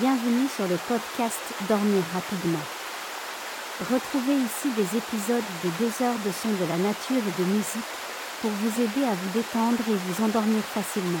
Bienvenue sur le podcast Dormir rapidement. Retrouvez ici des épisodes de deux heures de sons de la nature et de musique pour vous aider à vous détendre et vous endormir facilement.